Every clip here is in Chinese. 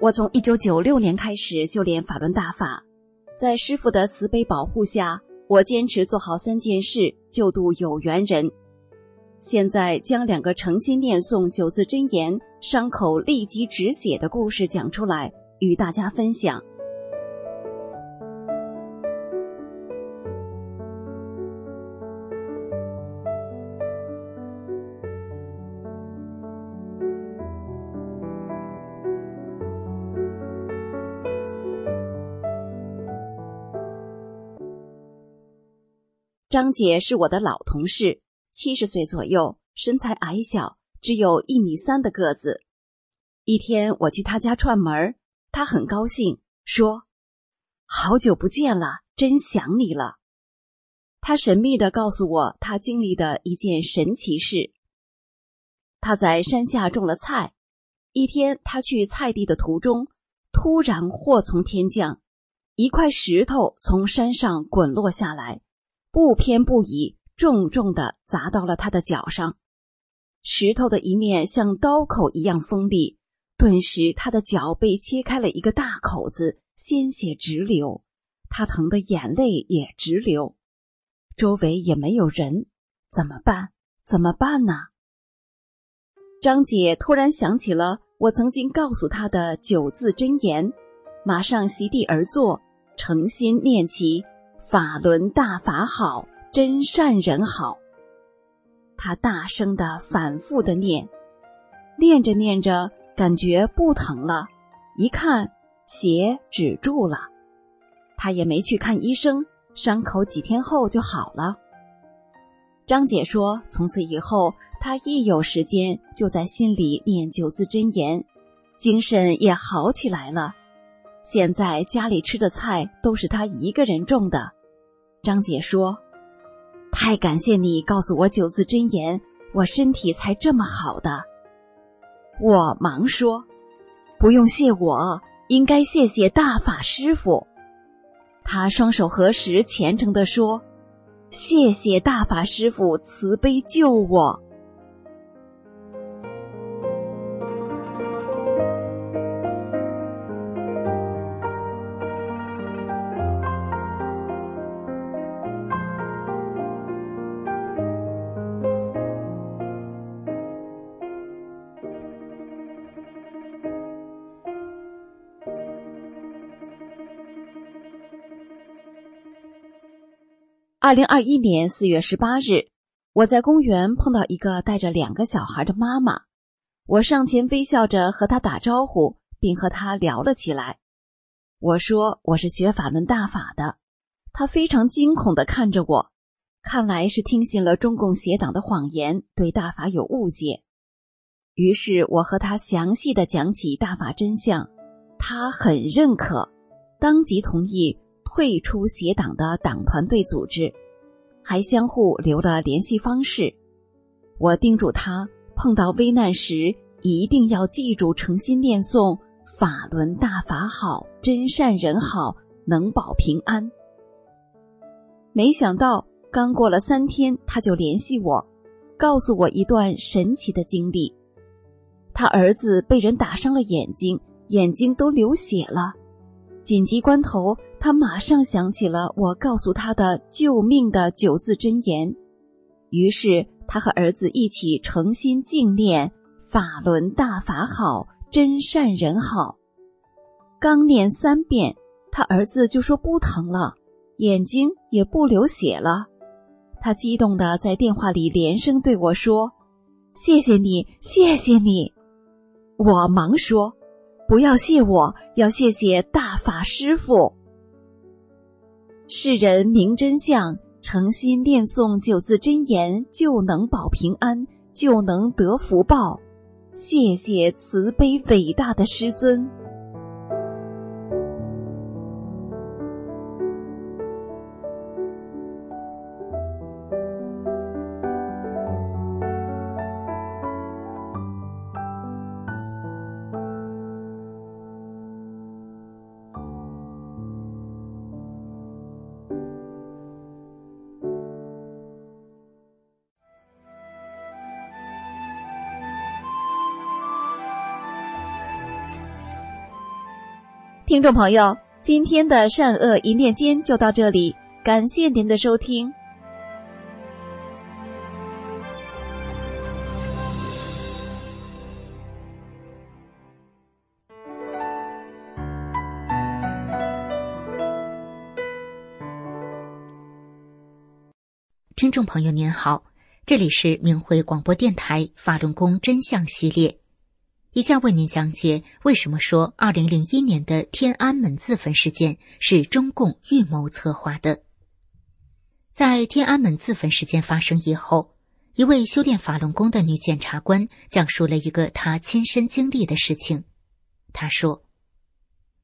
我从一九九六年开始修炼法轮大法，在师傅的慈悲保护下，我坚持做好三件事，救度有缘人。现在将两个诚心念诵九字真言，伤口立即止血的故事讲出来，与大家分享。张姐是我的老同事，七十岁左右，身材矮小，只有一米三的个子。一天我去她家串门，她很高兴，说：“好久不见了，真想你了。”她神秘的告诉我她经历的一件神奇事。她在山下种了菜，一天她去菜地的途中，突然祸从天降，一块石头从山上滚落下来。不偏不倚，重重的砸到了他的脚上。石头的一面像刀口一样锋利，顿时他的脚被切开了一个大口子，鲜血直流，他疼得眼泪也直流。周围也没有人，怎么办？怎么办呢？张姐突然想起了我曾经告诉她的九字真言，马上席地而坐，诚心念起。法轮大法好，真善人好。他大声的、反复的念，念着念着，感觉不疼了，一看血止住了，他也没去看医生，伤口几天后就好了。张姐说，从此以后，她一有时间就在心里念九字真言，精神也好起来了。现在家里吃的菜都是他一个人种的。张姐说：“太感谢你告诉我九字真言，我身体才这么好的。”我忙说：“不用谢我，应该谢谢大法师傅。”他双手合十，虔诚地说：“谢谢大法师傅慈悲救我。”二零二一年四月十八日，我在公园碰到一个带着两个小孩的妈妈，我上前微笑着和她打招呼，并和她聊了起来。我说我是学法轮大法的，她非常惊恐的看着我，看来是听信了中共邪党的谎言，对大法有误解。于是我和她详细的讲起大法真相，她很认可，当即同意。退出邪党的党团队组织，还相互留了联系方式。我叮嘱他，碰到危难时一定要记住诚心念诵“法轮大法好，真善人好，能保平安”。没想到，刚过了三天，他就联系我，告诉我一段神奇的经历：他儿子被人打伤了眼睛，眼睛都流血了。紧急关头，他马上想起了我告诉他的救命的九字真言，于是他和儿子一起诚心敬念“法轮大法好，真善人好”。刚念三遍，他儿子就说不疼了，眼睛也不流血了。他激动的在电话里连声对我说：“谢谢你，谢谢你！”我忙说。不要谢我，要谢谢大法师父。世人明真相，诚心念诵九字真言，就能保平安，就能得福报。谢谢慈悲伟大的师尊。听众朋友，今天的善恶一念间就到这里，感谢您的收听。听众朋友您好，这里是明慧广播电台法轮功真相系列。以下为您讲解为什么说二零零一年的天安门自焚事件是中共预谋策划的。在天安门自焚事件发生以后，一位修炼法轮功的女检察官讲述了一个她亲身经历的事情。她说：“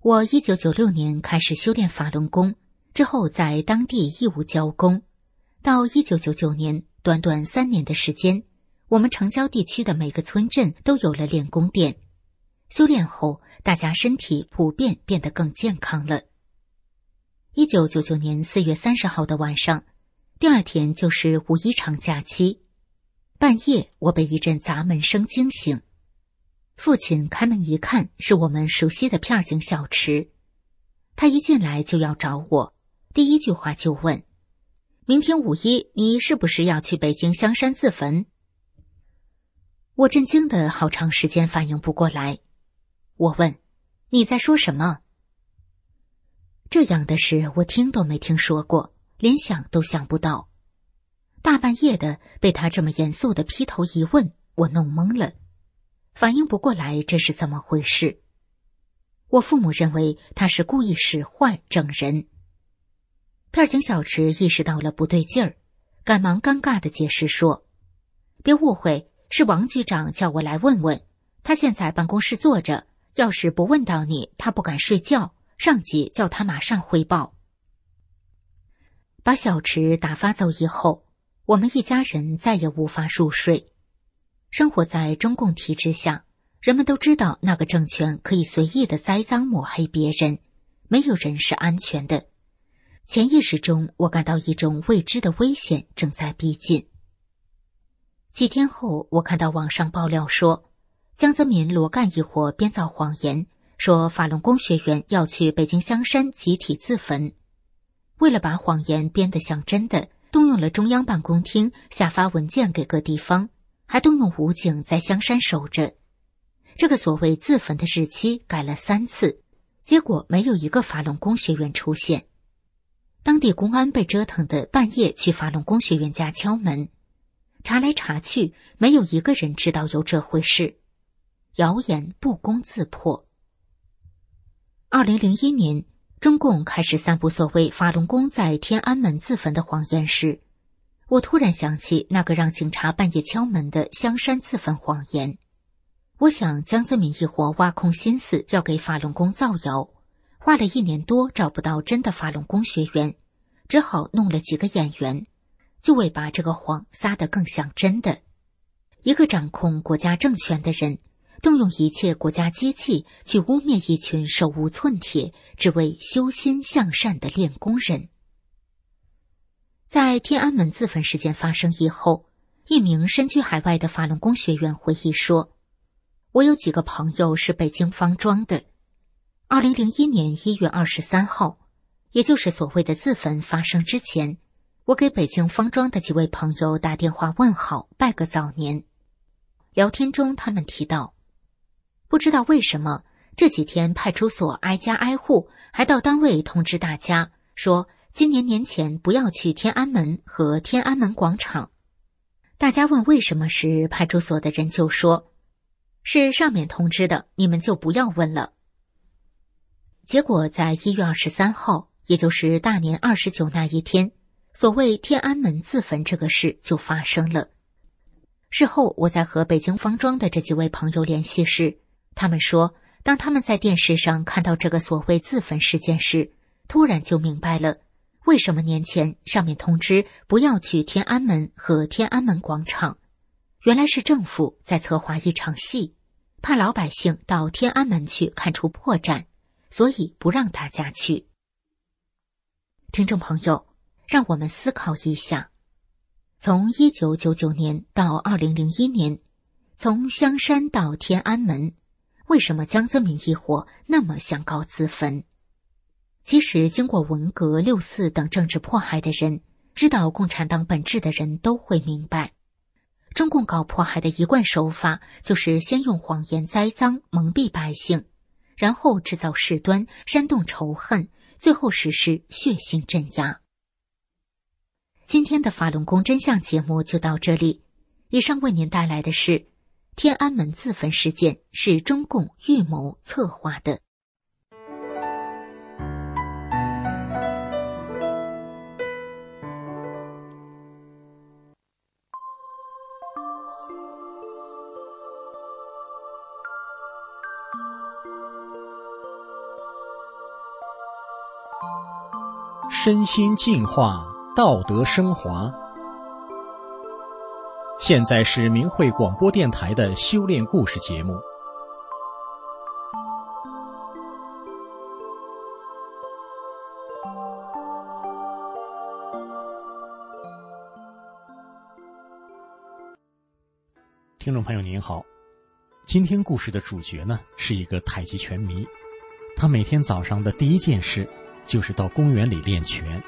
我一九九六年开始修炼法轮功，之后在当地义务教功，到一九九九年，短短三年的时间。”我们城郊地区的每个村镇都有了练功店，修炼后，大家身体普遍变得更健康了。一九九九年四月三十号的晚上，第二天就是五一长假期，半夜我被一阵砸门声惊醒，父亲开门一看，是我们熟悉的片儿警小池，他一进来就要找我，第一句话就问：“明天五一，你是不是要去北京香山自焚？”我震惊的好长时间反应不过来，我问：“你在说什么？”这样的事我听都没听说过，连想都想不到。大半夜的被他这么严肃的劈头一问，我弄懵了，反应不过来这是怎么回事。我父母认为他是故意使坏整人。片警小池意识到了不对劲儿，赶忙尴尬的解释说：“别误会。”是王局长叫我来问问，他现在办公室坐着，要是不问到你，他不敢睡觉。上级叫他马上汇报。把小池打发走以后，我们一家人再也无法入睡。生活在中共体制下，人们都知道那个政权可以随意的栽赃抹黑别人，没有人是安全的。潜意识中，我感到一种未知的危险正在逼近。几天后，我看到网上爆料说，江泽民、罗干一伙编造谎言，说法轮功学员要去北京香山集体自焚。为了把谎言编得像真的，动用了中央办公厅下发文件给各地方，还动用武警在香山守着。这个所谓自焚的日期改了三次，结果没有一个法轮功学员出现。当地公安被折腾的半夜去法轮功学员家敲门。查来查去，没有一个人知道有这回事，谣言不攻自破。二零零一年，中共开始散布所谓法轮功在天安门自焚的谎言时，我突然想起那个让警察半夜敲门的香山自焚谎言。我想江泽民一伙挖空心思要给法轮功造谣，花了一年多找不到真的法轮功学员，只好弄了几个演员。就为把这个谎撒得更像真的。一个掌控国家政权的人，动用一切国家机器去污蔑一群手无寸铁、只为修心向善的练功人。在天安门自焚事件发生以后，一名身居海外的法轮功学员回忆说：“我有几个朋友是北京方庄的。二零零一年一月二十三号，也就是所谓的自焚发生之前，我给北京方庄的几位朋友打电话问好，拜个早年。聊天中，他们提到，不知道为什么这几天派出所挨家挨户，还到单位通知大家说。”今年年前不要去天安门和天安门广场。大家问为什么时，派出所的人就说：“是上面通知的，你们就不要问了。”结果在一月二十三号，也就是大年二十九那一天，所谓天安门自焚这个事就发生了。事后我在和北京方庄的这几位朋友联系时，他们说，当他们在电视上看到这个所谓自焚事件时，突然就明白了。为什么年前上面通知不要去天安门和天安门广场？原来是政府在策划一场戏，怕老百姓到天安门去看出破绽，所以不让大家去。听众朋友，让我们思考一下：从一九九九年到二零零一年，从香山到天安门，为什么江泽民一伙那么想搞自焚？即使经过文革、六四等政治迫害的人，知道共产党本质的人都会明白，中共搞迫害的一贯手法就是先用谎言栽赃蒙蔽百姓，然后制造事端煽动仇恨，最后实施血腥镇压。今天的法轮功真相节目就到这里，以上为您带来的是天安门自焚事件是中共预谋策划的。身心净化，道德升华。现在是明慧广播电台的修炼故事节目。听众朋友您好，今天故事的主角呢是一个太极拳迷，他每天早上的第一件事。就是到公园里练拳。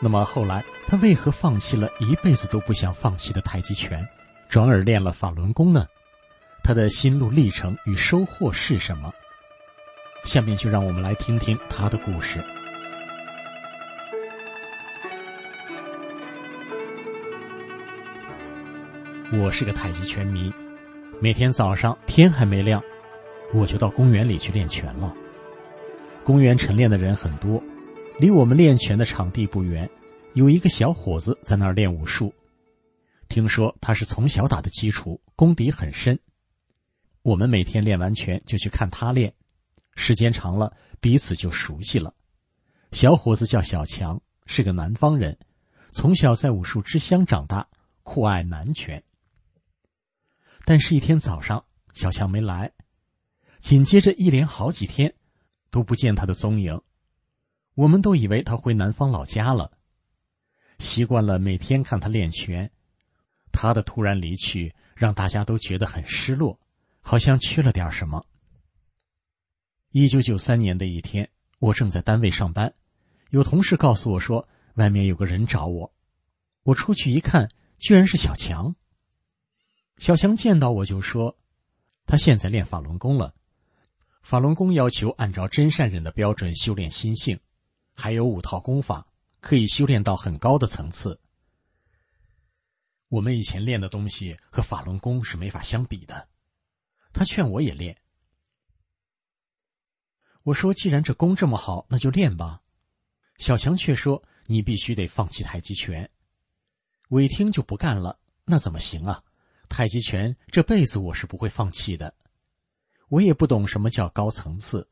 那么后来，他为何放弃了一辈子都不想放弃的太极拳，转而练了法轮功呢？他的心路历程与收获是什么？下面就让我们来听听他的故事。我是个太极拳迷，每天早上天还没亮，我就到公园里去练拳了。公园晨练的人很多，离我们练拳的场地不远，有一个小伙子在那儿练武术。听说他是从小打的基础，功底很深。我们每天练完拳就去看他练，时间长了，彼此就熟悉了。小伙子叫小强，是个南方人，从小在武术之乡长大，酷爱南拳。但是，一天早上，小强没来，紧接着一连好几天。都不见他的踪影，我们都以为他回南方老家了。习惯了每天看他练拳，他的突然离去让大家都觉得很失落，好像缺了点什么。一九九三年的一天，我正在单位上班，有同事告诉我说外面有个人找我，我出去一看，居然是小强。小强见到我就说，他现在练法轮功了。法轮功要求按照真善忍的标准修炼心性，还有五套功法，可以修炼到很高的层次。我们以前练的东西和法轮功是没法相比的。他劝我也练。我说：“既然这功这么好，那就练吧。”小强却说：“你必须得放弃太极拳。”我一听就不干了。那怎么行啊？太极拳这辈子我是不会放弃的。我也不懂什么叫高层次，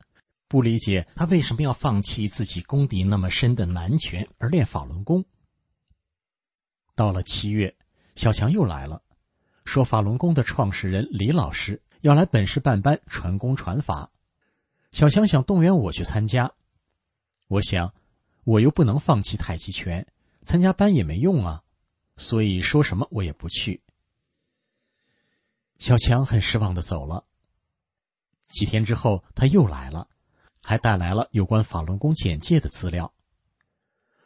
不理解他为什么要放弃自己功底那么深的南拳而练法轮功。到了七月，小强又来了，说法轮功的创始人李老师要来本市办班传功传法。小强想动员我去参加，我想我又不能放弃太极拳，参加班也没用啊，所以说什么我也不去。小强很失望的走了。几天之后，他又来了，还带来了有关法轮功简介的资料。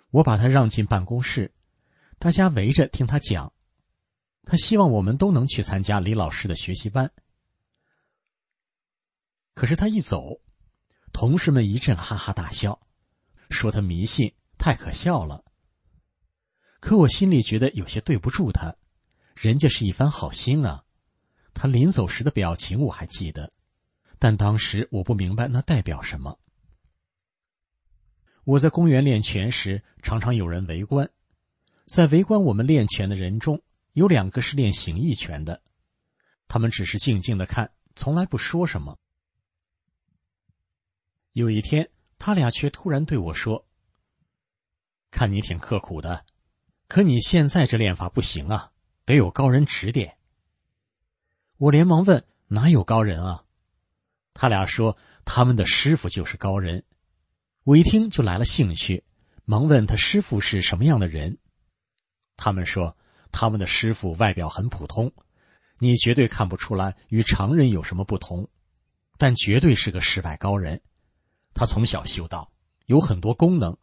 我把他让进办公室，大家围着听他讲。他希望我们都能去参加李老师的学习班。可是他一走，同事们一阵哈哈大笑，说他迷信，太可笑了。可我心里觉得有些对不住他，人家是一番好心啊。他临走时的表情我还记得，但当时我不明白那代表什么。我在公园练拳时，常常有人围观，在围观我们练拳的人中，有两个是练形意拳的，他们只是静静的看，从来不说什么。有一天，他俩却突然对我说：“看你挺刻苦的，可你现在这练法不行啊，得有高人指点。”我连忙问：“哪有高人啊？”他俩说：“他们的师傅就是高人。”我一听就来了兴趣，忙问他师傅是什么样的人。他们说：“他们的师傅外表很普通，你绝对看不出来与常人有什么不同，但绝对是个世外高人。”他从小修道，有很多功能，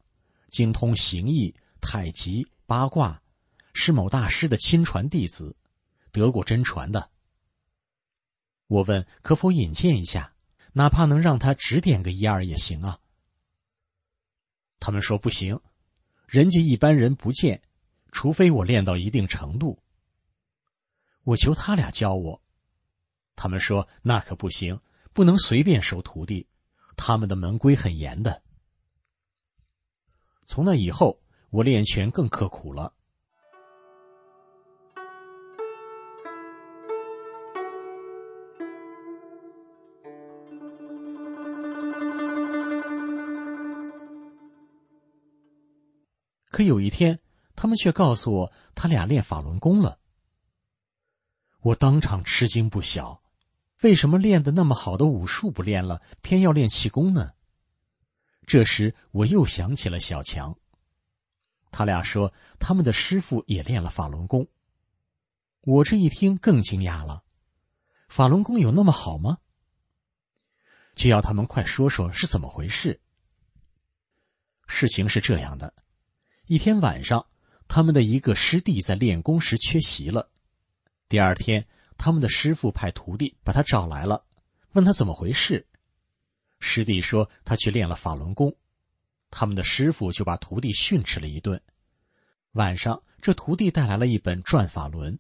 精通形意、太极、八卦，是某大师的亲传弟子，得过真传的。我问可否引荐一下，哪怕能让他指点个一二也行啊。他们说不行，人家一般人不见，除非我练到一定程度。我求他俩教我，他们说那可不行，不能随便收徒弟。他们的门规很严的。从那以后，我练拳更刻苦了。可有一天，他们却告诉我，他俩练法轮功了。我当场吃惊不小。为什么练的那么好的武术不练了，偏要练气功呢？这时我又想起了小强，他俩说他们的师傅也练了法轮功。我这一听更惊讶了，法轮功有那么好吗？就要他们快说说是怎么回事。事情是这样的，一天晚上，他们的一个师弟在练功时缺席了，第二天。他们的师傅派徒弟把他找来了，问他怎么回事。师弟说他去练了法轮功，他们的师傅就把徒弟训斥了一顿。晚上，这徒弟带来了一本《转法轮》，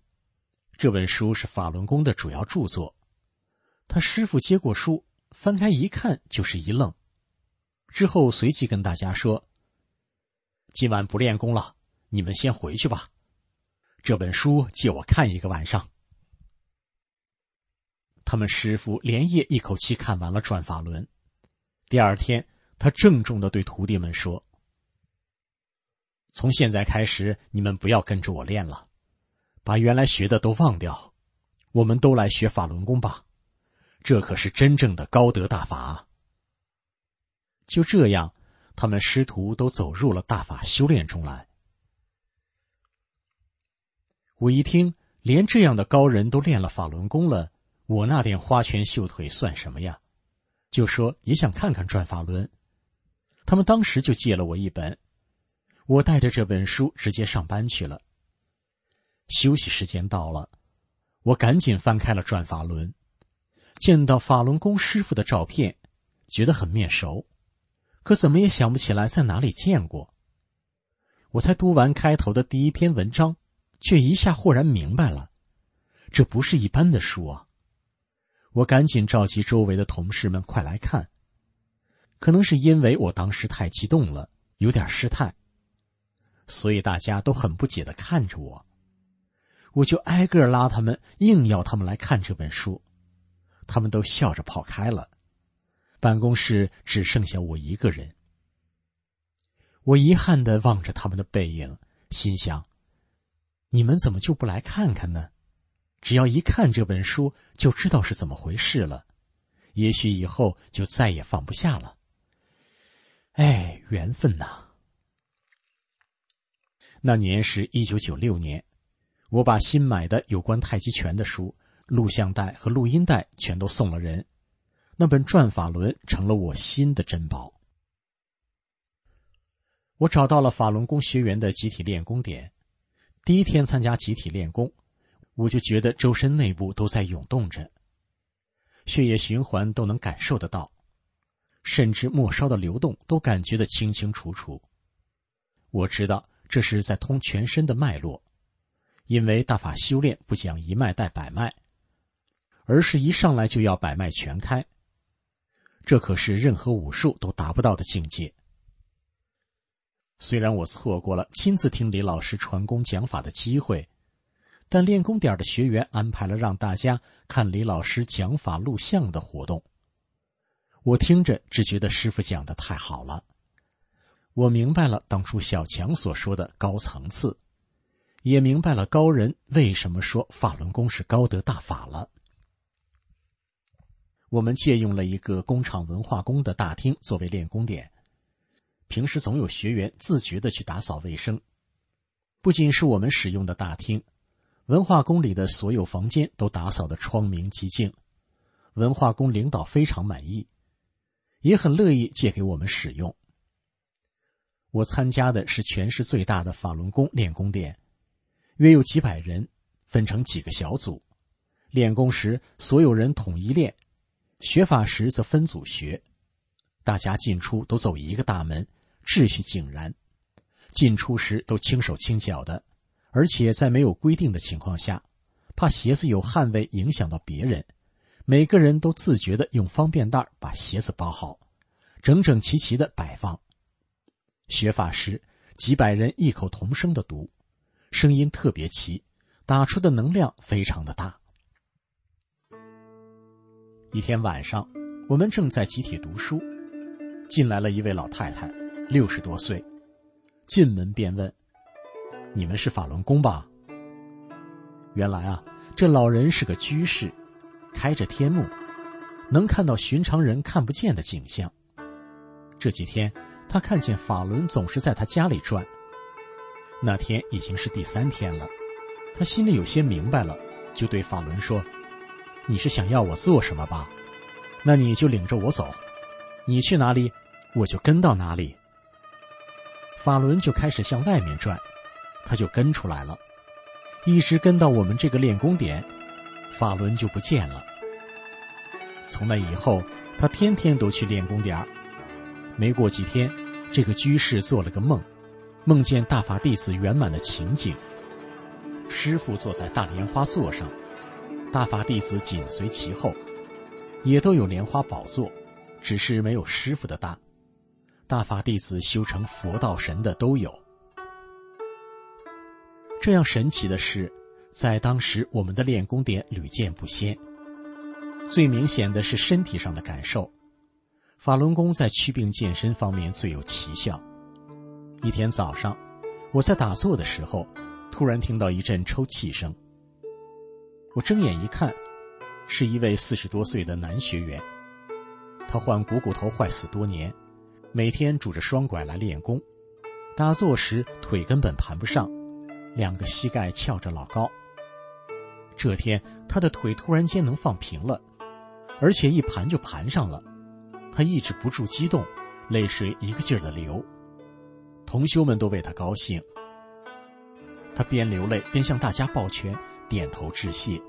这本书是法轮功的主要著作。他师傅接过书，翻开一看，就是一愣，之后随即跟大家说：“今晚不练功了，你们先回去吧。这本书借我看一个晚上。”他们师傅连夜一口气看完了《转法轮》，第二天，他郑重的对徒弟们说：“从现在开始，你们不要跟着我练了，把原来学的都忘掉，我们都来学法轮功吧，这可是真正的高德大法。”就这样，他们师徒都走入了大法修炼中来。我一听，连这样的高人都练了法轮功了。我那点花拳绣腿算什么呀？就说也想看看《转法轮》，他们当时就借了我一本。我带着这本书直接上班去了。休息时间到了，我赶紧翻开了《转法轮》，见到法轮功师傅的照片，觉得很面熟，可怎么也想不起来在哪里见过。我才读完开头的第一篇文章，却一下豁然明白了，这不是一般的书啊！我赶紧召集周围的同事们，快来看。可能是因为我当时太激动了，有点失态，所以大家都很不解的看着我。我就挨个拉他们，硬要他们来看这本书，他们都笑着跑开了。办公室只剩下我一个人。我遗憾的望着他们的背影，心想：你们怎么就不来看看呢？只要一看这本书，就知道是怎么回事了。也许以后就再也放不下了。哎，缘分呐！那年是一九九六年，我把新买的有关太极拳的书、录像带和录音带全都送了人。那本《转法轮》成了我新的珍宝。我找到了法轮功学员的集体练功点。第一天参加集体练功，我就觉得周身内部都在涌动着。血液循环都能感受得到，甚至末梢的流动都感觉得清清楚楚。我知道这是在通全身的脉络，因为大法修炼不讲一脉带百脉，而是一上来就要百脉全开。这可是任何武术都达不到的境界。虽然我错过了亲自听李老师传功讲法的机会。但练功点的学员安排了让大家看李老师讲法录像的活动。我听着只觉得师傅讲的太好了，我明白了当初小强所说的高层次，也明白了高人为什么说法轮功是高德大法了。我们借用了一个工厂文化宫的大厅作为练功点，平时总有学员自觉的去打扫卫生，不仅是我们使用的大厅。文化宫里的所有房间都打扫得窗明几净，文化宫领导非常满意，也很乐意借给我们使用。我参加的是全市最大的法轮功练功点，约有几百人，分成几个小组。练功时所有人统一练，学法时则分组学。大家进出都走一个大门，秩序井然。进出时都轻手轻脚的。而且在没有规定的情况下，怕鞋子有汗味影响到别人，每个人都自觉的用方便袋把鞋子包好，整整齐齐的摆放。学法时，几百人异口同声的读，声音特别齐，打出的能量非常的大。一天晚上，我们正在集体读书，进来了一位老太太，六十多岁，进门便问。你们是法轮功吧？原来啊，这老人是个居士，开着天目，能看到寻常人看不见的景象。这几天，他看见法轮总是在他家里转。那天已经是第三天了，他心里有些明白了，就对法轮说：“你是想要我做什么吧？那你就领着我走，你去哪里，我就跟到哪里。”法轮就开始向外面转。他就跟出来了，一直跟到我们这个练功点，法轮就不见了。从那以后，他天天都去练功点没过几天，这个居士做了个梦，梦见大法弟子圆满的情景。师傅坐在大莲花座上，大法弟子紧随其后，也都有莲花宝座，只是没有师傅的大。大法弟子修成佛道神的都有。这样神奇的事，在当时我们的练功点屡见不鲜。最明显的是身体上的感受，法轮功在祛病健身方面最有奇效。一天早上，我在打坐的时候，突然听到一阵抽泣声。我睁眼一看，是一位四十多岁的男学员，他患股骨头坏死多年，每天拄着双拐来练功，打坐时腿根本盘不上。两个膝盖翘着老高。这天，他的腿突然间能放平了，而且一盘就盘上了。他抑制不住激动，泪水一个劲儿的流。同修们都为他高兴。他边流泪边向大家抱拳，点头致谢。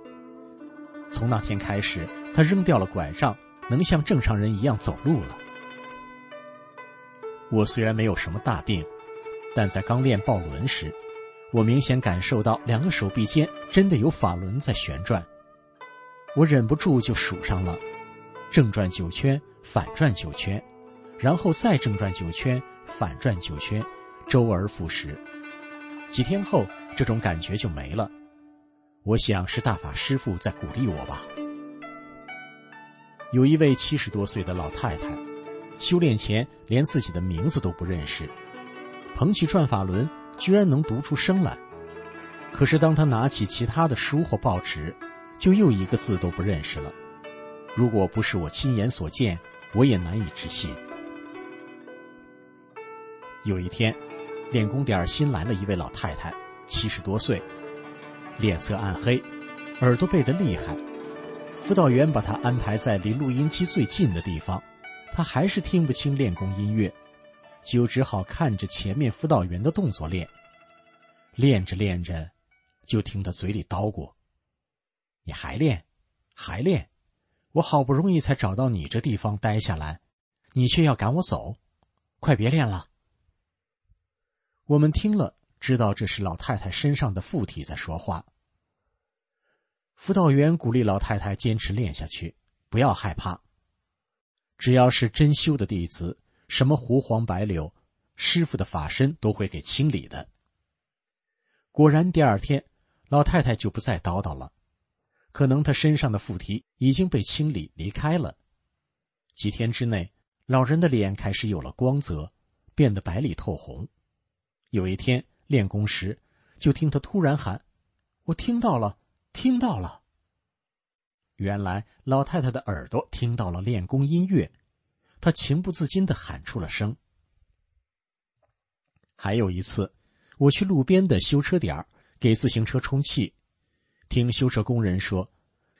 从那天开始，他扔掉了拐杖，能像正常人一样走路了。我虽然没有什么大病，但在刚练抱轮时。我明显感受到两个手臂间真的有法轮在旋转，我忍不住就数上了，正转九圈，反转九圈，然后再正转九圈，反转九圈，周而复始。几天后，这种感觉就没了。我想是大法师父在鼓励我吧。有一位七十多岁的老太太，修炼前连自己的名字都不认识，捧起转法轮。居然能读出声来，可是当他拿起其他的书或报纸，就又一个字都不认识了。如果不是我亲眼所见，我也难以置信。有一天，练功点新来了一位老太太，七十多岁，脸色暗黑，耳朵背得厉害。辅导员把他安排在离录音机最近的地方，他还是听不清练功音乐，就只好看着前面辅导员的动作练。练着练着，就听他嘴里叨咕：“你还练，还练。”我好不容易才找到你这地方待下来，你却要赶我走，快别练了。我们听了，知道这是老太太身上的附体在说话。辅导员鼓励老太太坚持练下去，不要害怕。只要是真修的弟子，什么胡黄白柳，师傅的法身都会给清理的。果然，第二天，老太太就不再叨叨了。可能她身上的附体已经被清理离开了。几天之内，老人的脸开始有了光泽，变得白里透红。有一天练功时，就听他突然喊：“我听到了，听到了。”原来老太太的耳朵听到了练功音乐，她情不自禁的喊出了声。还有一次，我去路边的修车点给自行车充气。听修车工人说，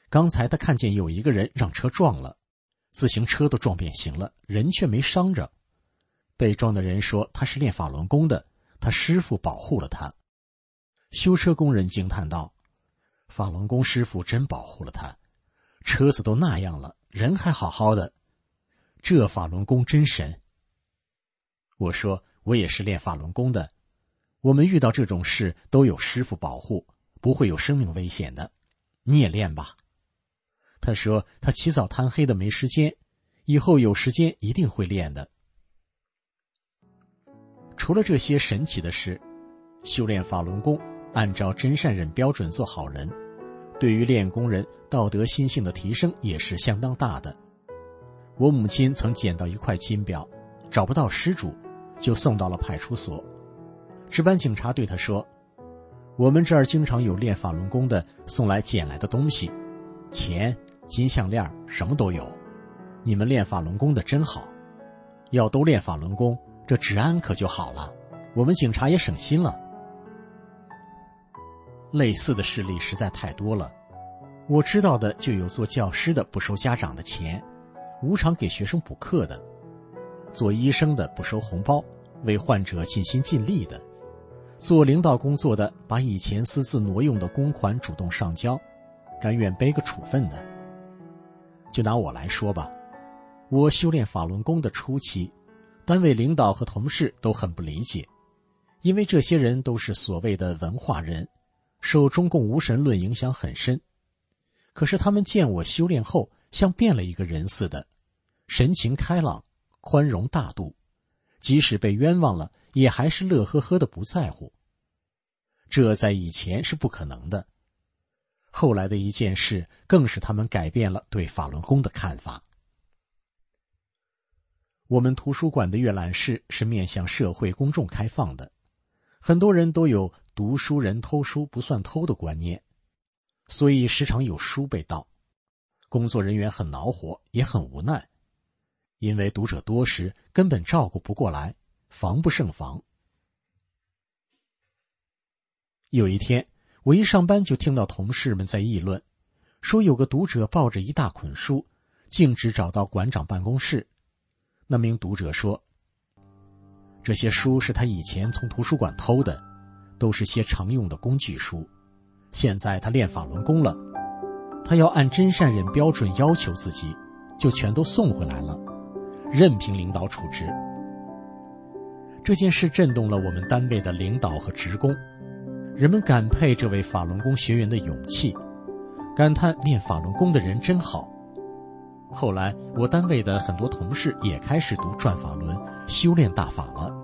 刚才他看见有一个人让车撞了，自行车都撞变形了，人却没伤着。被撞的人说他是练法轮功的，他师傅保护了他。修车工人惊叹道：“法轮功师傅真保护了他，车子都那样了，人还好好的，这法轮功真神。”我说：“我也是练法轮功的，我们遇到这种事都有师傅保护。”不会有生命危险的，你也练吧。他说他起早贪黑的没时间，以后有时间一定会练的。除了这些神奇的事，修炼法轮功，按照真善忍标准做好人，对于练功人道德心性的提升也是相当大的。我母亲曾捡到一块金表，找不到失主，就送到了派出所。值班警察对他说。我们这儿经常有练法轮功的送来捡来的东西，钱、金项链什么都有。你们练法轮功的真好，要都练法轮功，这治安可就好了，我们警察也省心了。类似的事例实在太多了，我知道的就有做教师的不收家长的钱，无偿给学生补课的；做医生的不收红包，为患者尽心尽力的。做领导工作的，把以前私自挪用的公款主动上交，甘愿背个处分的。就拿我来说吧，我修炼法轮功的初期，单位领导和同事都很不理解，因为这些人都是所谓的文化人，受中共无神论影响很深。可是他们见我修炼后，像变了一个人似的，神情开朗、宽容大度，即使被冤枉了。也还是乐呵呵的不在乎。这在以前是不可能的。后来的一件事，更使他们改变了对法轮功的看法。我们图书馆的阅览室是面向社会公众开放的，很多人都有读书人偷书不算偷的观念，所以时常有书被盗。工作人员很恼火，也很无奈，因为读者多时根本照顾不过来。防不胜防。有一天，我一上班就听到同事们在议论，说有个读者抱着一大捆书，径直找到馆长办公室。那名读者说：“这些书是他以前从图书馆偷的，都是些常用的工具书。现在他练法轮功了，他要按真善忍标准要求自己，就全都送回来了，任凭领导处置。”这件事震动了我们单位的领导和职工，人们感佩这位法轮功学员的勇气，感叹练法轮功的人真好。后来，我单位的很多同事也开始读《转法轮》，修炼大法了。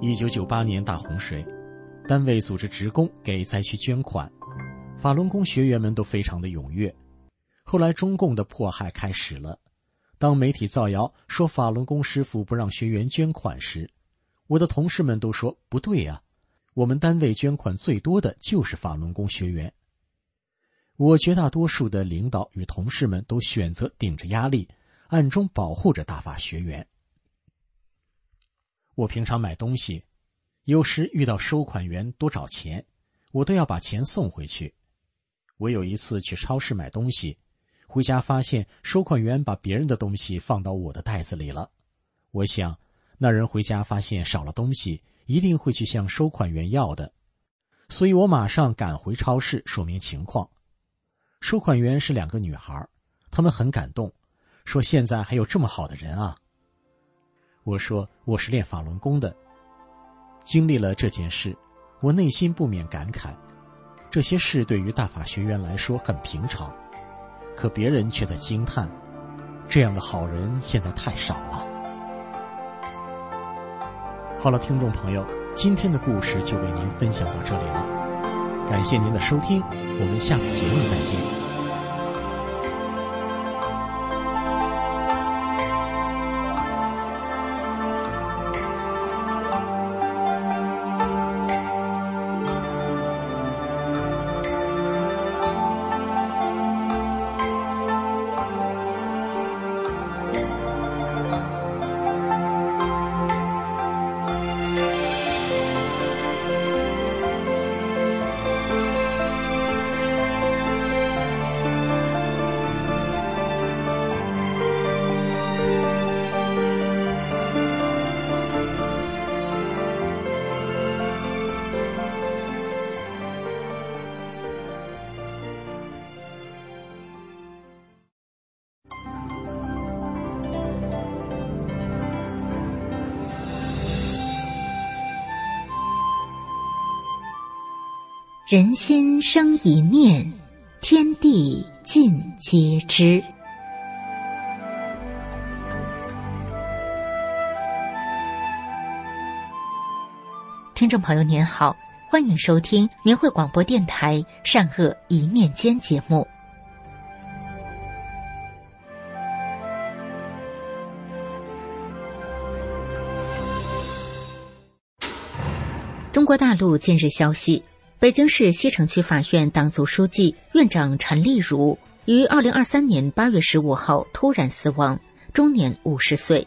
一九九八年大洪水，单位组织职工给灾区捐款，法轮功学员们都非常的踊跃。后来，中共的迫害开始了。当媒体造谣说法轮功师傅不让学员捐款时，我的同事们都说不对呀，我们单位捐款最多的就是法轮功学员。我绝大多数的领导与同事们都选择顶着压力，暗中保护着大法学员。我平常买东西，有时遇到收款员多找钱，我都要把钱送回去。我有一次去超市买东西，回家发现收款员把别人的东西放到我的袋子里了。我想，那人回家发现少了东西，一定会去向收款员要的，所以我马上赶回超市说明情况。收款员是两个女孩，她们很感动，说：“现在还有这么好的人啊！”我说：“我是练法轮功的。”经历了这件事，我内心不免感慨：这些事对于大法学员来说很平常，可别人却在惊叹：这样的好人现在太少了。好了，听众朋友，今天的故事就为您分享到这里了。感谢您的收听，我们下次节目再见。人心生一念，天地尽皆知。听众朋友您好，欢迎收听明慧广播电台《善恶一念间》节目。中国大陆近日消息。北京市西城区法院党组书记、院长陈丽如于二零二三年八月十五号突然死亡，终年五十岁。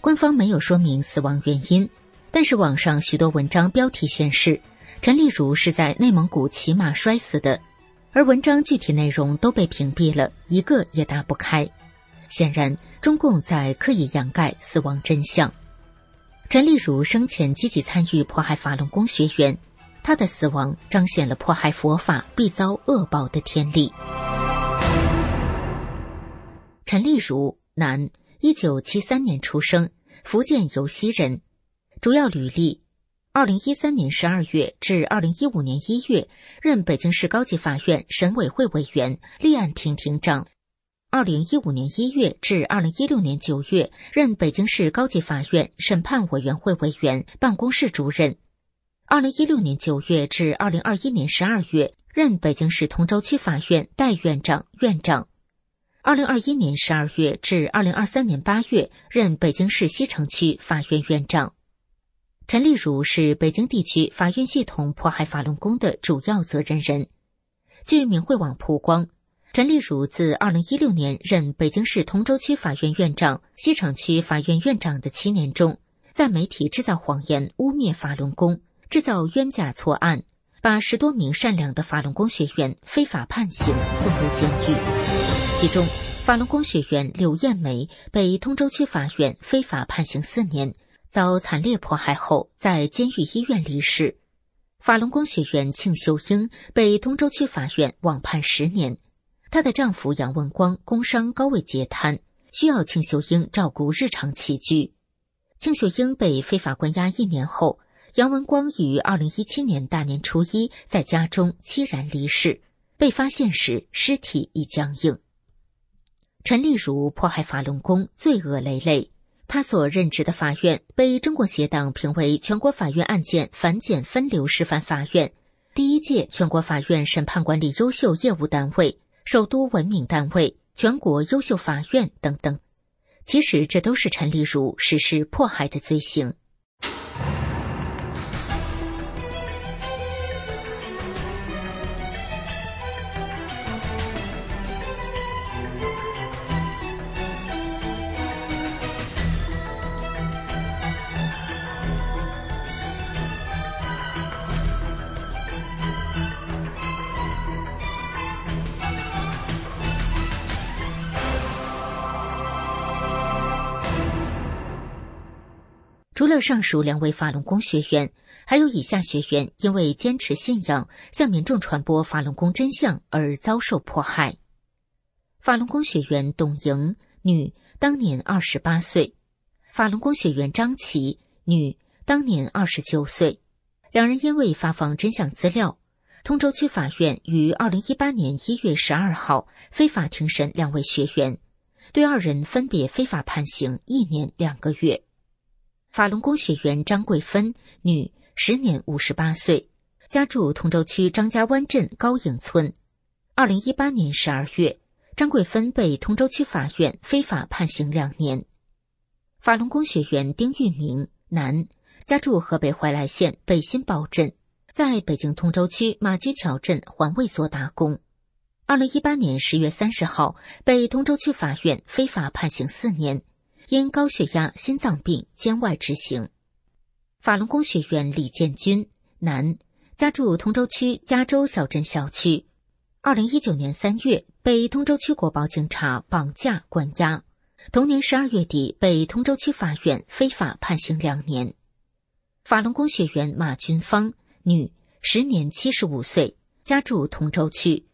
官方没有说明死亡原因，但是网上许多文章标题显示，陈丽如是在内蒙古骑马摔死的，而文章具体内容都被屏蔽了，一个也打不开。显然，中共在刻意掩盖死亡真相。陈丽如生前积极参与迫害法轮功学员。他的死亡彰显了迫害佛法必遭恶报的天理。陈丽如，男，一九七三年出生，福建尤溪人，主要履历：二零一三年十二月至二零一五年一月，任北京市高级法院审委会委员、立案庭庭长；二零一五年一月至二零一六年九月，任北京市高级法院审判委员会委员、办公室主任。二零一六年九月至二零二一年十二月，任北京市通州区法院代院长、院长；二零二一年十二月至二零二三年八月，任北京市西城区法院院长。陈丽如是北京地区法院系统迫害法轮功的主要责任人。据明慧网曝光，陈丽如自二零一六年任北京市通州区法院院长、西城区法院院长的七年中，在媒体制造谎言、污蔑法轮功。制造冤假错案，把十多名善良的法轮功学员非法判刑送入监狱。其中，法轮功学员柳艳梅被通州区法院非法判刑四年，遭惨烈迫害后在监狱医院离世。法轮功学员庆秀英被通州区法院网判十年，她的丈夫杨文光工伤高位截瘫，需要庆秀英照顾日常起居。庆秀英被非法关押一年后。杨文光于二零一七年大年初一在家中凄然离世，被发现时尸体已僵硬。陈丽如迫害法轮功，罪恶累累。他所任职的法院被中国协党评为全国法院案件反检分流示范法院、第一届全国法院审判管理优秀业务单位、首都文明单位、全国优秀法院等等。其实，这都是陈丽如实施迫害的罪行。除了上述两位法轮功学员，还有以下学员因为坚持信仰，向民众传播法轮功真相而遭受迫害。法轮功学员董莹，女，当年二十八岁；法轮功学员张琪，女，当年二十九岁。两人因为发放真相资料，通州区法院于二零一八年一月十二号非法庭审两位学员，对二人分别非法判刑一年两个月。法轮功学员张桂芬，女，时年五十八岁，家住通州区张家湾镇高营村。二零一八年十二月，张桂芬被通州区法院非法判刑两年。法轮功学员丁玉明，男。家住河北怀来县北新堡镇，在北京通州区马驹桥镇环卫所打工。二零一八年十月三十号，被通州区法院非法判刑四年，因高血压、心脏病监外执行。法轮功学员李建军，男，家住通州区加州小镇小区。二零一九年三月，被通州区国保警察绑架关押，同年十二月底被通州区法院非法判刑两年。法轮功学员马军芳，女，时年七十五岁，家住通州区。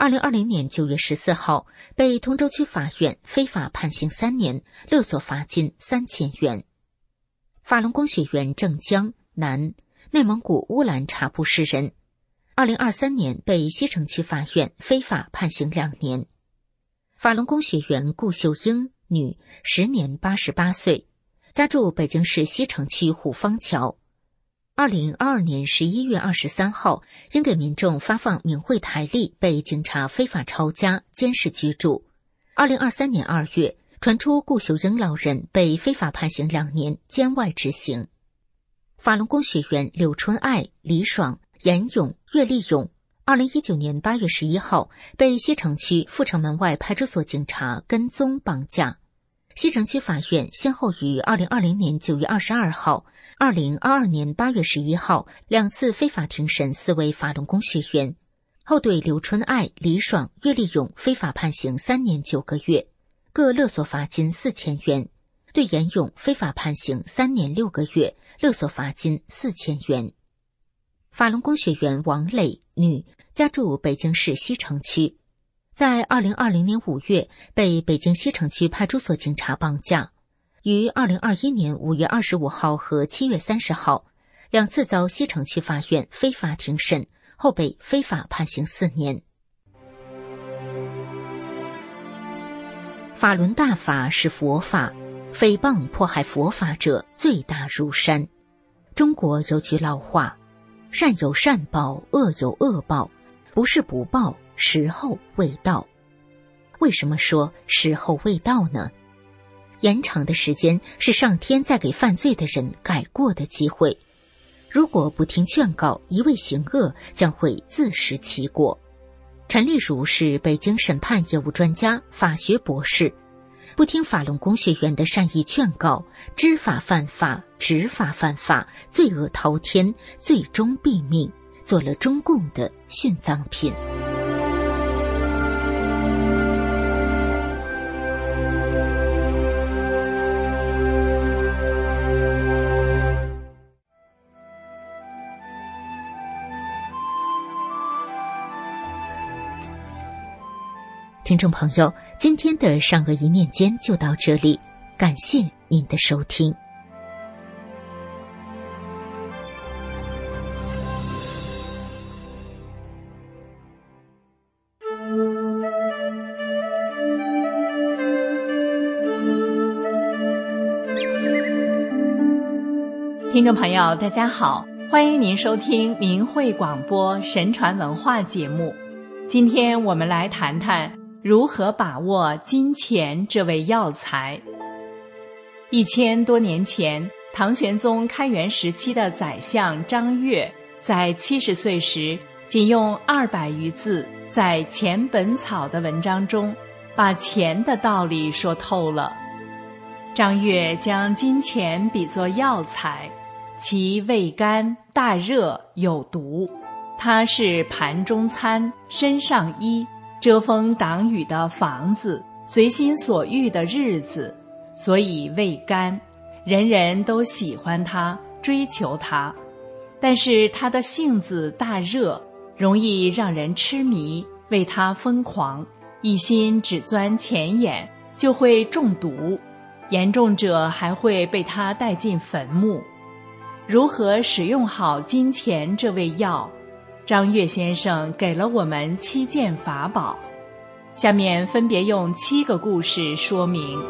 二零二零年九月十四号，被通州区法院非法判刑三年，勒索罚金三千元。法轮功学员郑江，男，内蒙古乌兰察布市人。二零二三年被西城区法院非法判刑两年。法轮功学员顾秀英，女，时年八十八岁。家住北京市西城区虎坊桥。二零二二年十一月二十三号，因给民众发放冥会台历，被警察非法抄家、监视居住。二零二三年二月，传出顾秀英老人被非法判刑两年，监外执行。法轮功学员柳春爱、李爽、严勇、岳立勇，二零一九年八月十一号，被西城区阜成门外派出所警察跟踪绑架。西城区法院先后于二零二零年九月二十二号、二零二二年八月十一号两次非法庭审四位法轮功学员，后对刘春爱、李爽、岳立勇非法判刑三年九个月，各勒索罚金四千元；对严勇非法判刑三年六个月，勒索罚金四千元。法轮功学员王磊，女，家住北京市西城区。在二零二零年五月被北京西城区派出所警察绑架，于二零二一年五月二十五号和七月三十号两次遭西城区法院非法庭审，后被非法判刑四年。法轮大法是佛法，诽谤迫害佛法者罪大如山。中国有句老话：“善有善报，恶有恶报，不是不报。”时候未到，为什么说时候未到呢？延长的时间是上天在给犯罪的人改过的机会。如果不听劝告，一味行恶，将会自食其果。陈丽如是北京审判业务专家、法学博士，不听法轮功学员的善意劝告，知法犯法，执法犯法，罪恶滔天，最终毙命，做了中共的殉葬品。听众朋友，今天的善恶一念间就到这里，感谢您的收听。听众朋友，大家好，欢迎您收听明慧广播神传文化节目。今天我们来谈谈。如何把握金钱这味药材？一千多年前，唐玄宗开元时期的宰相张悦，在七十岁时，仅用二百余字，在《钱本草》的文章中，把钱的道理说透了。张悦将金钱比作药材，其味甘、大热、有毒，它是盘中餐、身上衣。遮风挡雨的房子，随心所欲的日子，所以味甘。人人都喜欢他，追求他。但是他的性子大热，容易让人痴迷，为他疯狂，一心只钻钱眼，就会中毒，严重者还会被他带进坟墓。如何使用好金钱这味药？张悦先生给了我们七件法宝，下面分别用七个故事说明。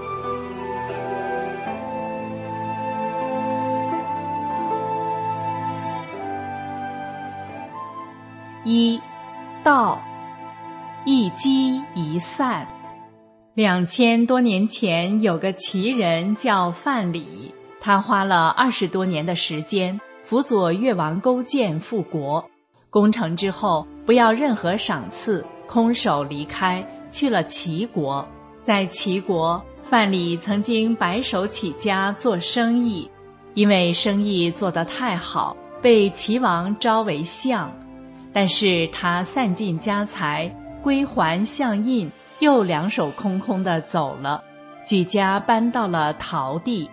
一道一积一散。两千多年前，有个奇人叫范蠡，他花了二十多年的时间辅佐越王勾践复国。攻城之后，不要任何赏赐，空手离开，去了齐国。在齐国，范蠡曾经白手起家做生意，因为生意做得太好，被齐王招为相。但是他散尽家财，归还相印，又两手空空的走了，举家搬到了陶地。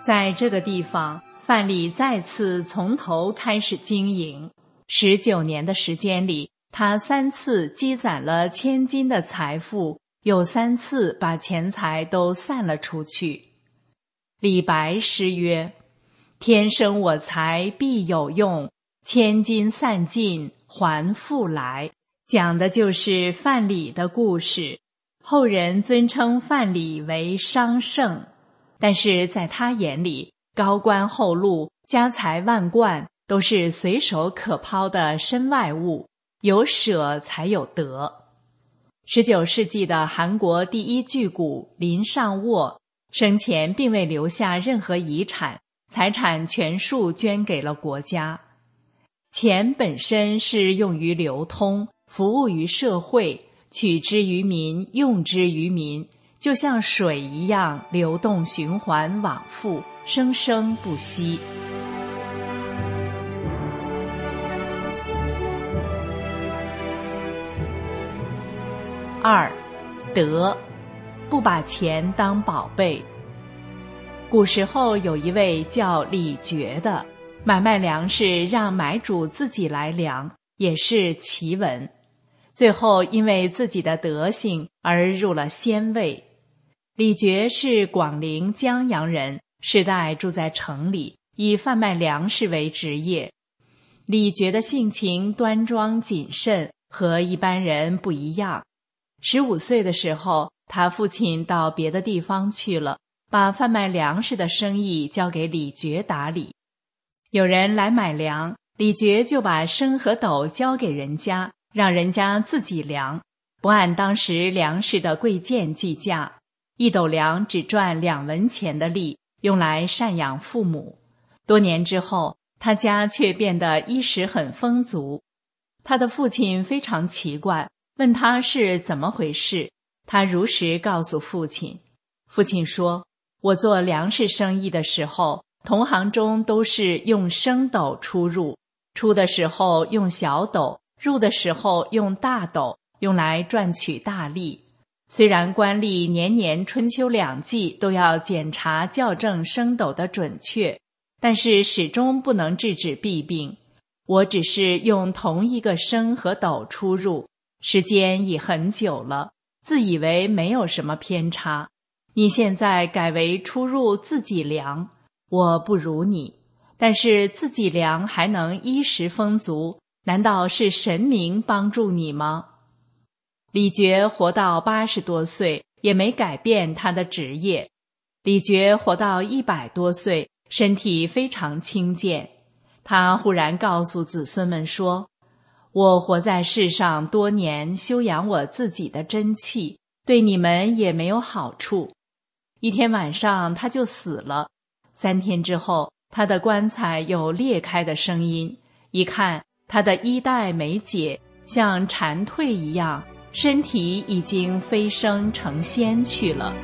在这个地方，范蠡再次从头开始经营。十九年的时间里，他三次积攒了千金的财富，又三次把钱财都散了出去。李白诗曰：“天生我材必有用，千金散尽。”还复来，讲的就是范蠡的故事。后人尊称范蠡为商圣，但是在他眼里，高官厚禄、家财万贯都是随手可抛的身外物，有舍才有得。十九世纪的韩国第一巨贾林尚沃生前并未留下任何遗产，财产全数捐给了国家。钱本身是用于流通，服务于社会，取之于民，用之于民，就像水一样流动循环往复，生生不息。二，德，不把钱当宝贝。古时候有一位叫李傕的。买卖粮食让买主自己来量，也是奇闻。最后因为自己的德行而入了仙位。李傕是广陵江阳人，世代住在城里，以贩卖粮食为职业。李傕的性情端庄谨慎，和一般人不一样。十五岁的时候，他父亲到别的地方去了，把贩卖粮食的生意交给李珏打理。有人来买粮，李珏就把升和斗交给人家，让人家自己量，不按当时粮食的贵贱计价，一斗粮只赚两文钱的利，用来赡养父母。多年之后，他家却变得衣食很丰足。他的父亲非常奇怪，问他是怎么回事。他如实告诉父亲。父亲说：“我做粮食生意的时候。”同行中都是用升斗出入，出的时候用小斗，入的时候用大斗，用来赚取大利。虽然官吏年年春秋两季都要检查校正升斗的准确，但是始终不能制止弊病。我只是用同一个升和斗出入，时间已很久了，自以为没有什么偏差。你现在改为出入自己量。我不如你，但是自己粮还能衣食丰足，难道是神明帮助你吗？李珏活到八十多岁，也没改变他的职业。李珏活到一百多岁，身体非常轻健。他忽然告诉子孙们说：“我活在世上多年，修养我自己的真气，对你们也没有好处。”一天晚上，他就死了。三天之后，他的棺材有裂开的声音。一看，他的衣带没解，像蝉蜕一样，身体已经飞升成仙去了。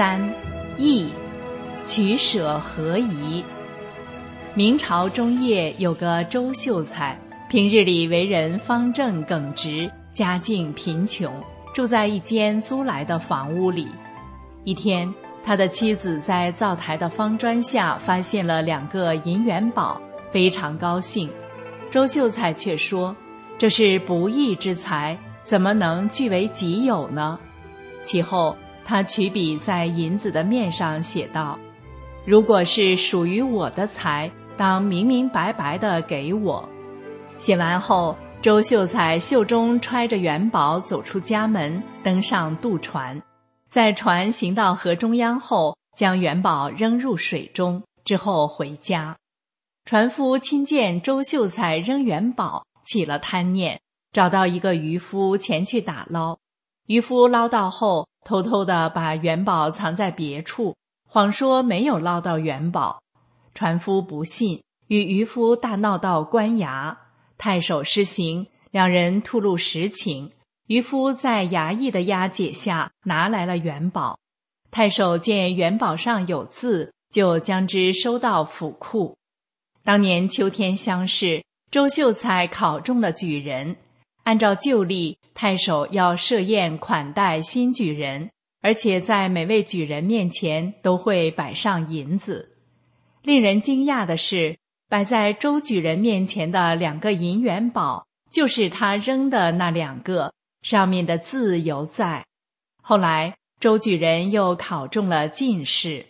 三，义，取舍合宜。明朝中叶有个周秀才，平日里为人方正耿直，家境贫穷，住在一间租来的房屋里。一天，他的妻子在灶台的方砖下发现了两个银元宝，非常高兴。周秀才却说：“这是不义之财，怎么能据为己有呢？”其后，他取笔在银子的面上写道：“如果是属于我的财，当明明白白的给我。”写完后，周秀才袖中揣着元宝走出家门，登上渡船。在船行到河中央后，将元宝扔入水中，之后回家。船夫亲见周秀才扔元宝，起了贪念，找到一个渔夫前去打捞。渔夫捞到后，偷偷的把元宝藏在别处，谎说没有捞到元宝。船夫不信，与渔夫大闹到官衙，太守施行，两人吐露实情。渔夫在衙役的押解下拿来了元宝，太守见元宝上有字，就将之收到府库。当年秋天乡试，周秀才考中了举人。按照旧例，太守要设宴款待新举人，而且在每位举人面前都会摆上银子。令人惊讶的是，摆在周举人面前的两个银元宝，就是他扔的那两个。上面的字犹在。后来，周举人又考中了进士。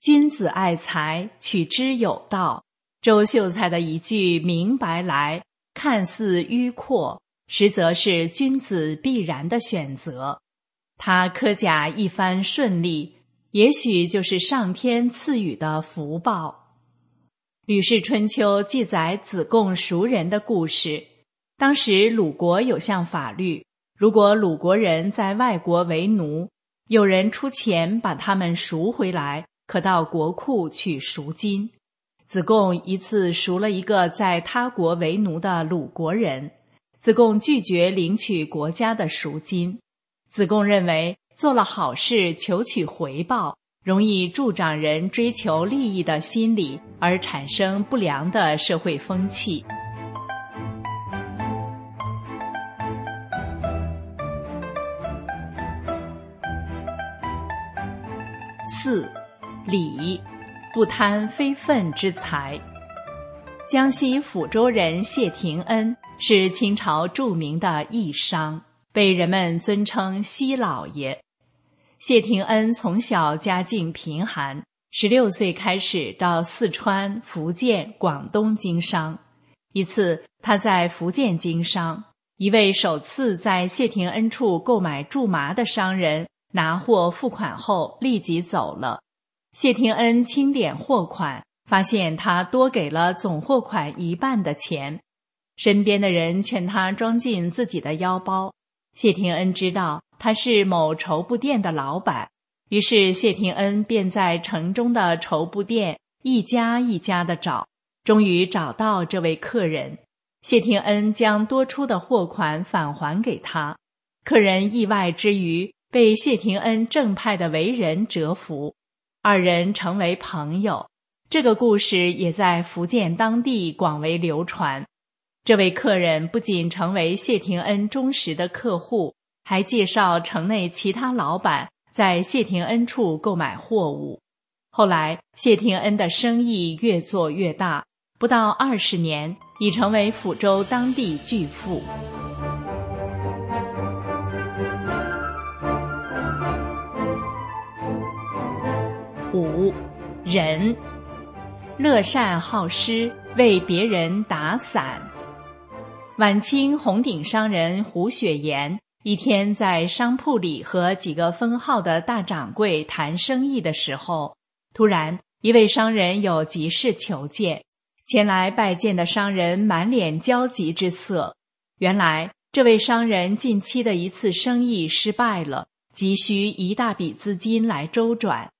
君子爱财，取之有道。周秀才的一句“明白来”，看似迂阔，实则是君子必然的选择。他科甲一番顺利，也许就是上天赐予的福报。《吕氏春秋》记载子贡赎人的故事。当时鲁国有项法律，如果鲁国人在外国为奴，有人出钱把他们赎回来，可到国库取赎金。子贡一次赎了一个在他国为奴的鲁国人，子贡拒绝领取国家的赎金。子贡认为做了好事求取回报，容易助长人追求利益的心理，而产生不良的社会风气。四，礼，不贪非分之财。江西抚州人谢廷恩是清朝著名的义商，被人们尊称西老爷。谢廷恩从小家境贫寒，十六岁开始到四川、福建、广东经商。一次，他在福建经商，一位首次在谢廷恩处购买苎麻的商人。拿货付款后立即走了。谢廷恩清点货款，发现他多给了总货款一半的钱。身边的人劝他装进自己的腰包。谢廷恩知道他是某绸布店的老板，于是谢廷恩便在城中的绸布店一家一家的找，终于找到这位客人。谢廷恩将多出的货款返还给他。客人意外之余。被谢廷恩正派的为人折服，二人成为朋友。这个故事也在福建当地广为流传。这位客人不仅成为谢廷恩忠实的客户，还介绍城内其他老板在谢廷恩处购买货物。后来，谢廷恩的生意越做越大，不到二十年，已成为抚州当地巨富。五仁，乐善好施，为别人打伞。晚清红顶商人胡雪岩一天在商铺里和几个分号的大掌柜谈生意的时候，突然一位商人有急事求见。前来拜见的商人满脸焦急之色。原来这位商人近期的一次生意失败了，急需一大笔资金来周转。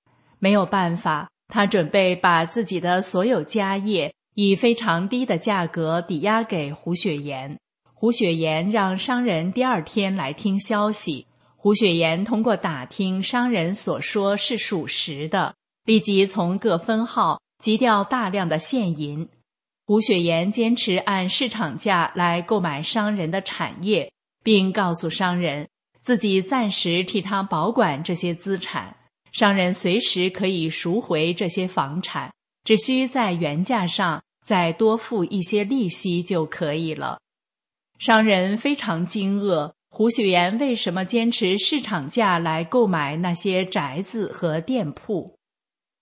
没有办法，他准备把自己的所有家业以非常低的价格抵押给胡雪岩。胡雪岩让商人第二天来听消息。胡雪岩通过打听商人所说是属实的，立即从各分号急调大量的现银。胡雪岩坚持按市场价来购买商人的产业，并告诉商人自己暂时替他保管这些资产，商人随时可以赎回这些房产，只需在原价上再多付一些利息就可以了。商人非常惊愕，胡雪岩为什么坚持市场价来购买那些宅子和店铺？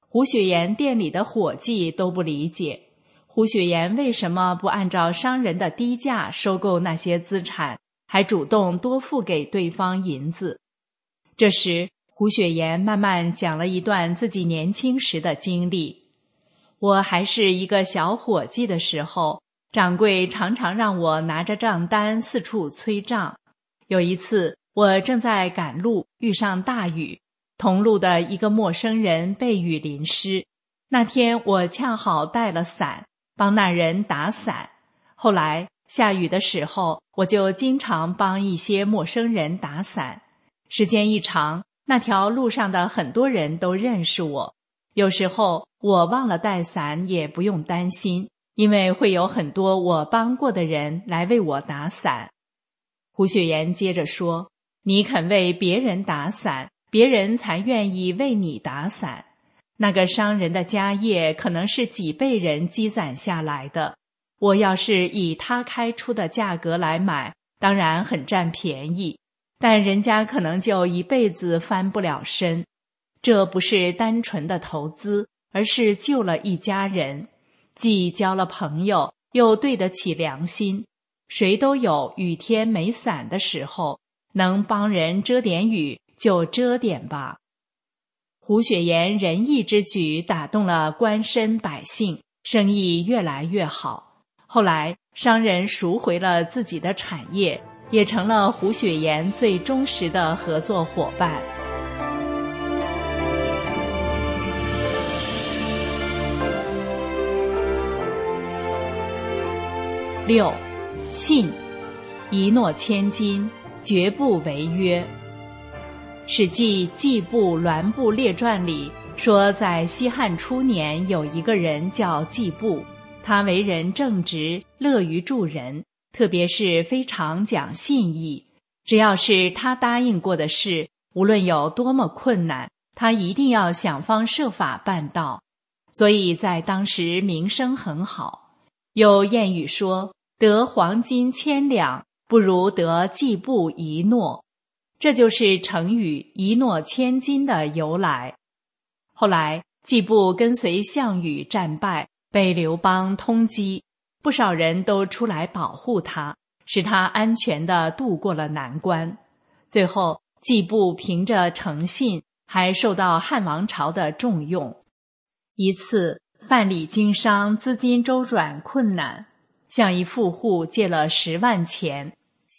胡雪岩店里的伙计都不理解。胡雪岩为什么不按照商人的低价收购那些资产，还主动多付给对方银子？这时，胡雪岩慢慢讲了一段自己年轻时的经历。我还是一个小伙计的时候，掌柜常常让我拿着账单四处催账。有一次，我正在赶路，遇上大雨，同路的一个陌生人被雨淋湿。那天我恰好带了伞。帮那人打伞。后来下雨的时候，我就经常帮一些陌生人打伞。时间一长，那条路上的很多人都认识我。有时候我忘了带伞，也不用担心，因为会有很多我帮过的人来为我打伞。胡雪岩接着说：“你肯为别人打伞，别人才愿意为你打伞。”那个商人的家业可能是几辈人积攒下来的，我要是以他开出的价格来买，当然很占便宜，但人家可能就一辈子翻不了身。这不是单纯的投资，而是救了一家人，既交了朋友，又对得起良心。谁都有雨天没伞的时候，能帮人遮点雨就遮点吧。胡雪岩仁义之举打动了官绅百姓，生意越来越好。后来，商人赎回了自己的产业，也成了胡雪岩最忠实的合作伙伴。六，信，一诺千金，绝不违约。《史记·季布栾布列传》里说，在西汉初年，有一个人叫季布，他为人正直，乐于助人，特别是非常讲信义。只要是他答应过的事，无论有多么困难，他一定要想方设法办到，所以在当时名声很好。有谚语说：“得黄金千两，不如得季布一诺。”这就是成语“一诺千金”的由来。后来，季布跟随项羽战败，被刘邦通缉，不少人都出来保护他，使他安全的度过了难关。最后，季布凭着诚信，还受到汉王朝的重用。一次，范蠡经商，资金周转困难，向一富户借了十万钱。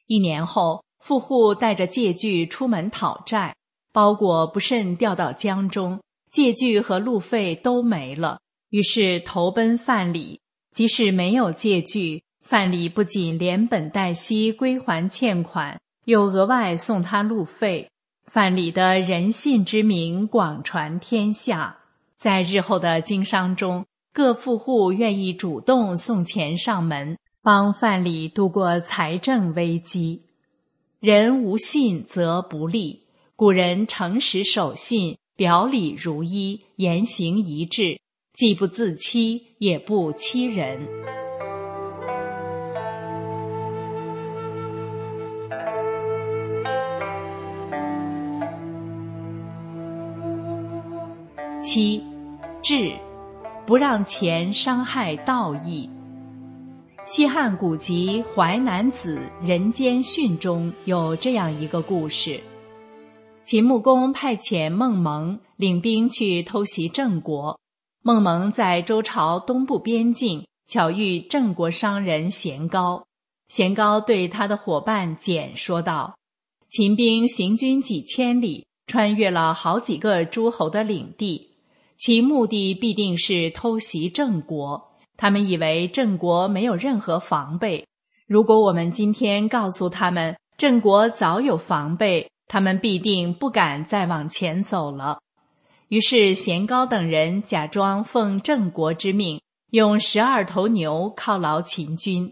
一年后。富户带着借据出门讨债，包裹不慎掉到江中，借据和路费都没了。于是投奔范蠡。即使没有借据，范蠡不仅连本带息归还欠款，又额外送他路费。范蠡的人信之名广传天下，在日后的经商中，各富户愿意主动送钱上门，帮范蠡度过财政危机。人无信则不立。古人诚实守信，表里如一，言行一致，既不自欺，也不欺人。七，智，不让钱伤害道义。西汉古籍《淮南子·人间训》中有这样一个故事：秦穆公派遣孟蒙领兵去偷袭郑国。孟蒙在周朝东部边境巧遇郑国商人贤高，贤高对他的伙伴简说道：“秦兵行军几千里，穿越了好几个诸侯的领地，其目的必定是偷袭郑国。”他们以为郑国没有任何防备。如果我们今天告诉他们郑国早有防备，他们必定不敢再往前走了。于是贤高等人假装奉郑国之命，用十二头牛犒劳秦军。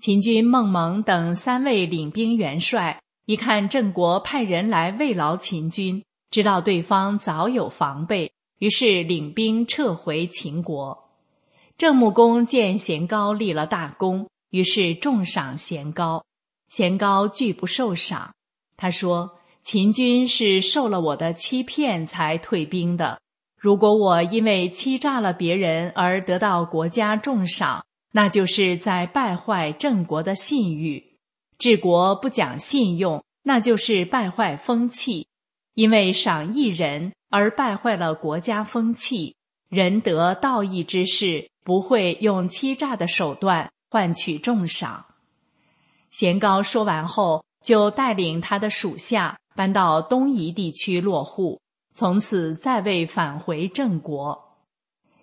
秦军孟蒙等三位领兵元帅一看郑国派人来慰劳秦军，知道对方早有防备，于是领兵撤回秦国。郑穆公见贤高立了大功，于是重赏贤高。贤高拒不受赏，他说。秦军是受了我的欺骗才退兵的。如果我因为欺诈了别人而得到国家重赏，那就是在败坏郑国的信誉。治国不讲信用，那就是败坏风气。因为赏一人而败坏了国家风气。仁德道义之士不会用欺诈的手段换取重赏。贤高说完后，就带领他的属下。搬到东夷地区落户，从此再未返回郑国。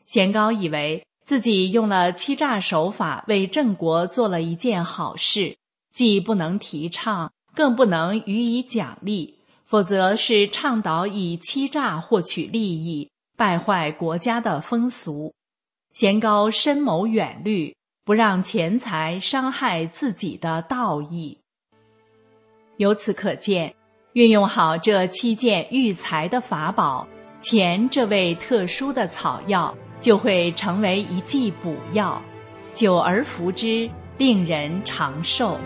贤高以为自己用了欺诈手法为郑国做了一件好事，既不能提倡，更不能予以奖励，否则是倡导以欺诈获取利益，败坏国家的风俗。贤高深谋远虑，不让钱财伤害自己的道义。由此可见。运用好这七件育财的法宝，钱这味特殊的草药就会成为一剂补药，久而服之，令人长寿。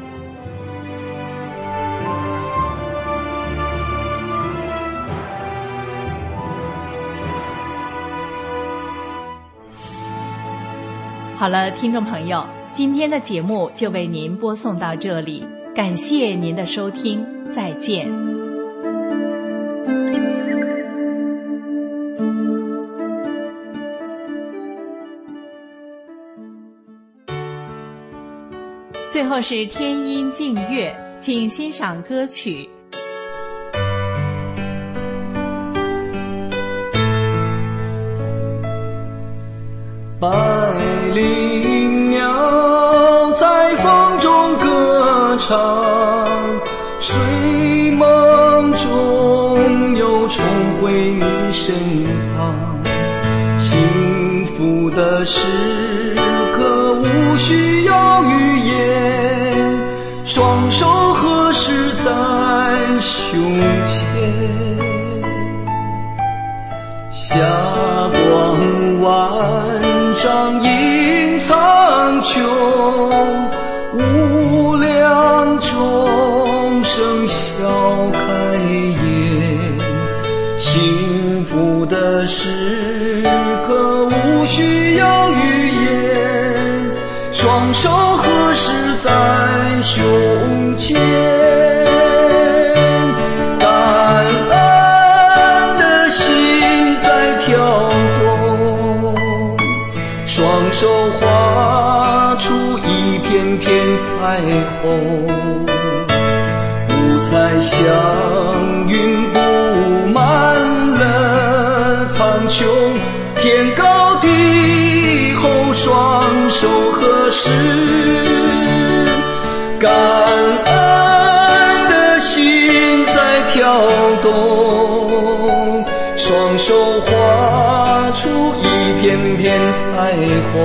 好了，听众朋友，今天的节目就为您播送到这里，感谢您的收听，再见。最后是天音静月，请欣赏歌曲。百灵鸟在风中歌唱，的时刻无需要语言。双手合十在胸前，霞光万丈映苍穹，无是。感恩的心在跳动，双手画出一片片彩虹，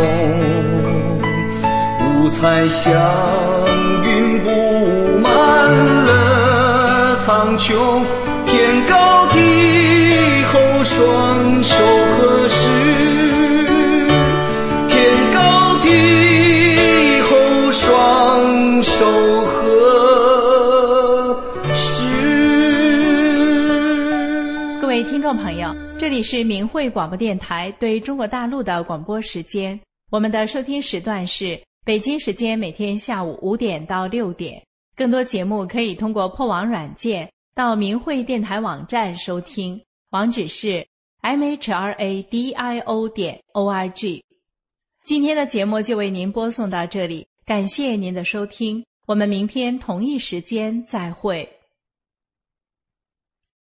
五彩祥云布满了苍穹，天高地厚，双手合十。各位听众朋友，这里是明慧广播电台对中国大陆的广播时间。我们的收听时段是北京时间每天下午五点到六点。更多节目可以通过破网软件到明慧电台网站收听，网址是 m h r a d i o 点 o r g。今天的节目就为您播送到这里，感谢您的收听，我们明天同一时间再会。